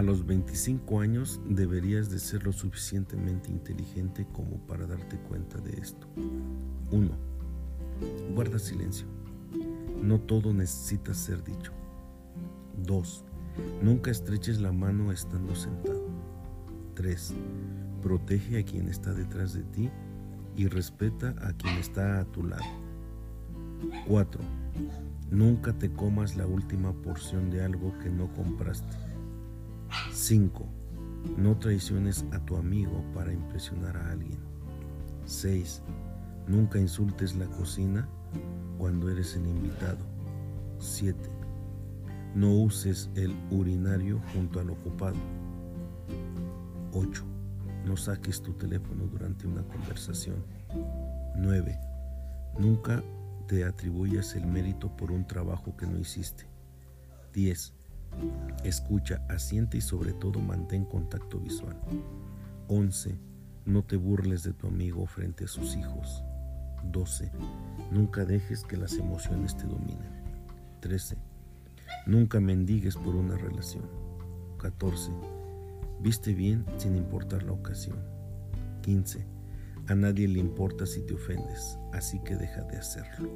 los 25 años deberías de ser lo suficientemente inteligente como para darte cuenta de esto. 1. Guarda silencio. No todo necesita ser dicho. 2. Nunca estreches la mano estando sentado. 3. Protege a quien está detrás de ti y respeta a quien está a tu lado. 4. Nunca te comas la última porción de algo que no compraste. 5. No traiciones a tu amigo para impresionar a alguien. 6. Nunca insultes la cocina cuando eres el invitado. 7. No uses el urinario junto al ocupado. 8. No saques tu teléfono durante una conversación. 9. Nunca te atribuyas el mérito por un trabajo que no hiciste. 10. Escucha, asiente y sobre todo mantén contacto visual. 11. No te burles de tu amigo frente a sus hijos. 12. Nunca dejes que las emociones te dominen. 13. Nunca mendigues por una relación. 14. Viste bien sin importar la ocasión. 15. A nadie le importa si te ofendes, así que deja de hacerlo.